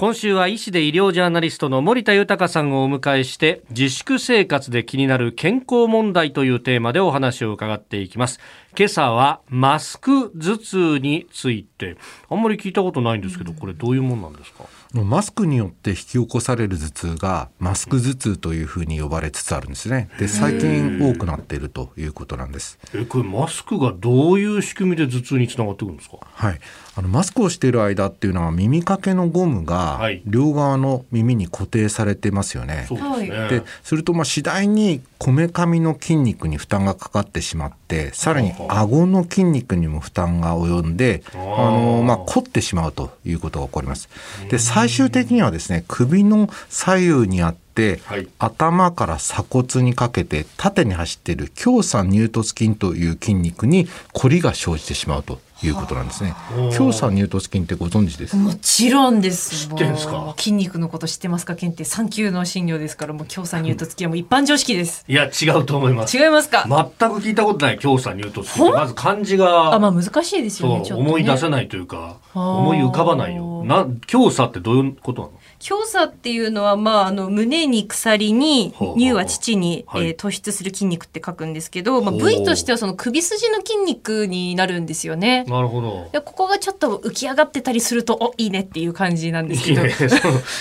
今週は医師で医療ジャーナリストの森田豊さんをお迎えして自粛生活で気になる健康問題というテーマでお話を伺っていきます。今朝はマスク頭痛について。あんまり聞いたことないんですけどこれどういうもんなんですか？マスクによって引き起こされる頭痛がマスク頭痛というふうに呼ばれつつあるんですね。で最近多くなっているということなんです。えこれマスクがどういう仕組みで頭痛につながってくるんですか？はい。あのマスクをしている間っていうのは耳掛けのゴムが両側の耳に固定されてますよね。そうですね。でするとまあ次第にこめかみの筋肉に負担がかかってしまってさらに顎の筋肉にも負担が及んであの、まあ、凝ってしまうということが起こります。で最終的にはですね首の左右にあって、はい、頭から鎖骨にかけて縦に走っている胸鎖乳突筋という筋肉に凝りが生じてしまうということなんですね。胸鎖乳突筋ってご存知です？もちろんです。知ってんですか？筋肉のこと知ってますか、健って三級の診療ですから、もう胸鎖乳突筋はもう一般常識です。いや違うと思います。違いますか？全く聞いたことない胸鎖乳突筋。まず漢字があまあ難しいですよね。ね思い出せないというか思い浮かばないよ。な胸鎖ってどういうことなの？強鎖っていうのは、まあ、あの胸に鎖に乳は乳に、はえー、突出する筋肉って書くんですけど、まあ、部位としてはその首筋の筋肉になるんですよね。なるほど。でここがちょっと浮き上がってたりするとおいいねっていう感じなんですけど。いいね、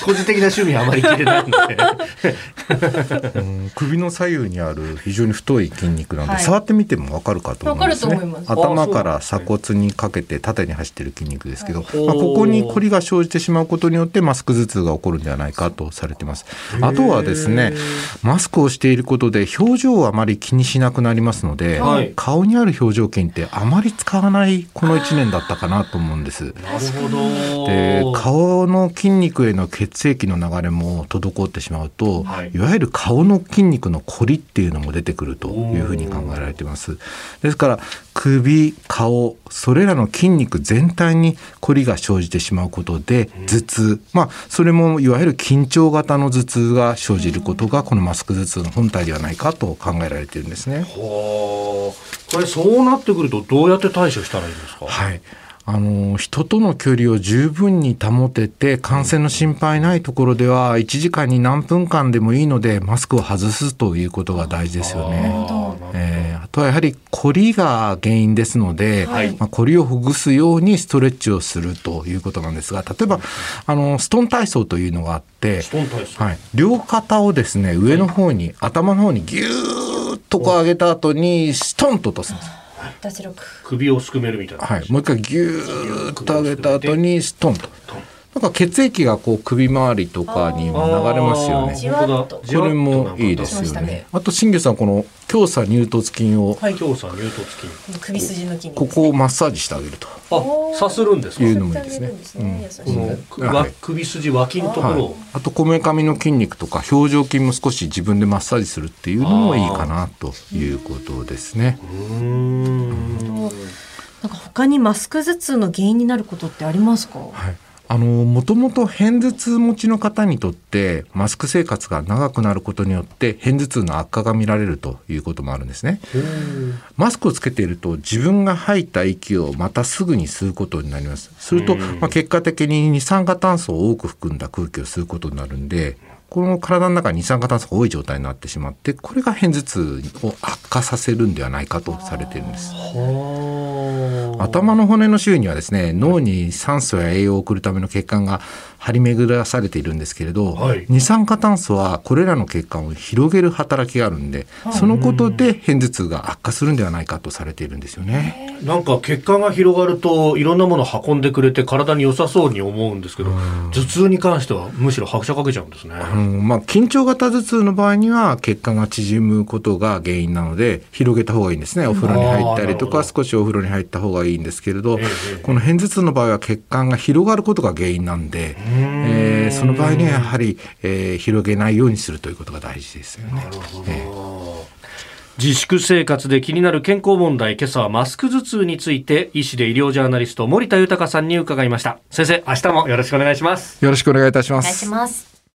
個人的な趣味はあまり切れないんで。首の左右にある非常に太い筋肉なんで、はい、触ってみてもわかるかと思うんですね。頭から鎖骨にかけて縦に走ってる筋肉ですけど、はい、まあ、ここに凝りが生じてしまうことによってマスク頭痛が起こるんではないかとされています。あとはですね、マスクをしていることで表情をあまり気にしなくなりますので、はい、顔にある表情筋ってあまり使わないこの1年だったかなと思うんです。なるほど。で、顔の筋肉への血液の流れも滞ってしまうと、はい、いわゆる顔の筋肉の凝りっていうのも出てくるというふうに考えられています。ですから首、顔、それらの筋肉全体に凝りが生じてしまうことで頭痛、まあそれもいわゆる緊張型の頭痛が生じることがこのマスク頭痛の本体ではないかと考えられているんですね。これそうなってくるとどうやって対処したらいいんですか？はい。あの人との距離を十分に保てて感染の心配ないところでは1時間に何分間でもいいのでマスクを外すということが大事ですよね。えー、あとはやはり凝りが原因ですので、はい、まあ、凝りをほぐすようにストレッチをするということなんですが例えばあのストン体操というのがあって、はい、両肩をですね上の方に、はい、頭の方にぎゅーっとこう上げた後にストンと落とすんです。脱力。首をすくめるみたいな、はい、もう一回ギューッと上げた後にストンと。なんか血液がこう首周りとかにも流れますよね。これもいいですよね。あと新月さんこの強鎖乳突筋を、はい、強鎖乳突筋首筋の筋ここをマッサージしてあげると。あ、さするんですか？いうのもいいですね。この首筋脇のところ、はい、あとこめかみの筋肉とか表情筋も少し自分でマッサージするっていうのもいいかなということですね。うん。なんか他にマスク頭痛の原因になることってありますか？はい。あのもともと片頭痛持ちの方にとってマスク生活が長くなることによって片頭痛の悪化が見られるということもあるんですね。マスクをつけていると自分が吐いた息をまたすぐに吸うことになります。すると、まあ、結果的に二酸化炭素を多く含んだ空気を吸うことになるんでこの体の中に二酸化炭素が多い状態になってしまってこれが片頭痛を悪化させるんではないかとされているんです。頭の骨の周囲にはですね脳に酸素や栄養を送るための血管が張り巡らされているんですけれど、はい、二酸化炭素はこれらの血管を広げる働きがあるんで、そのことで片頭痛が悪化するんではないかとされているんですよね。なんか血管が広がるといろんなものを運んでくれて体に良さそうに思うんですけど、頭痛に関してはむしろ拍車かけちゃうんですね。まあ緊張型頭痛の場合には血管が縮むことが原因なので広げた方がいいんですね。お風呂に入ったりとか少しお風呂に入った方がいいんですけれど、この片頭痛の場合は血管が広がることが原因なんで。えー、その場合にはやはり、えー、広げないようにするということが大事ですよね。えー、自粛生活で気になる健康問題今朝はマスク頭痛について医師で医療ジャーナリスト森田豊さんに伺いました。先生明日もよろしくお願いします。よろしくお願いいたします。お願いします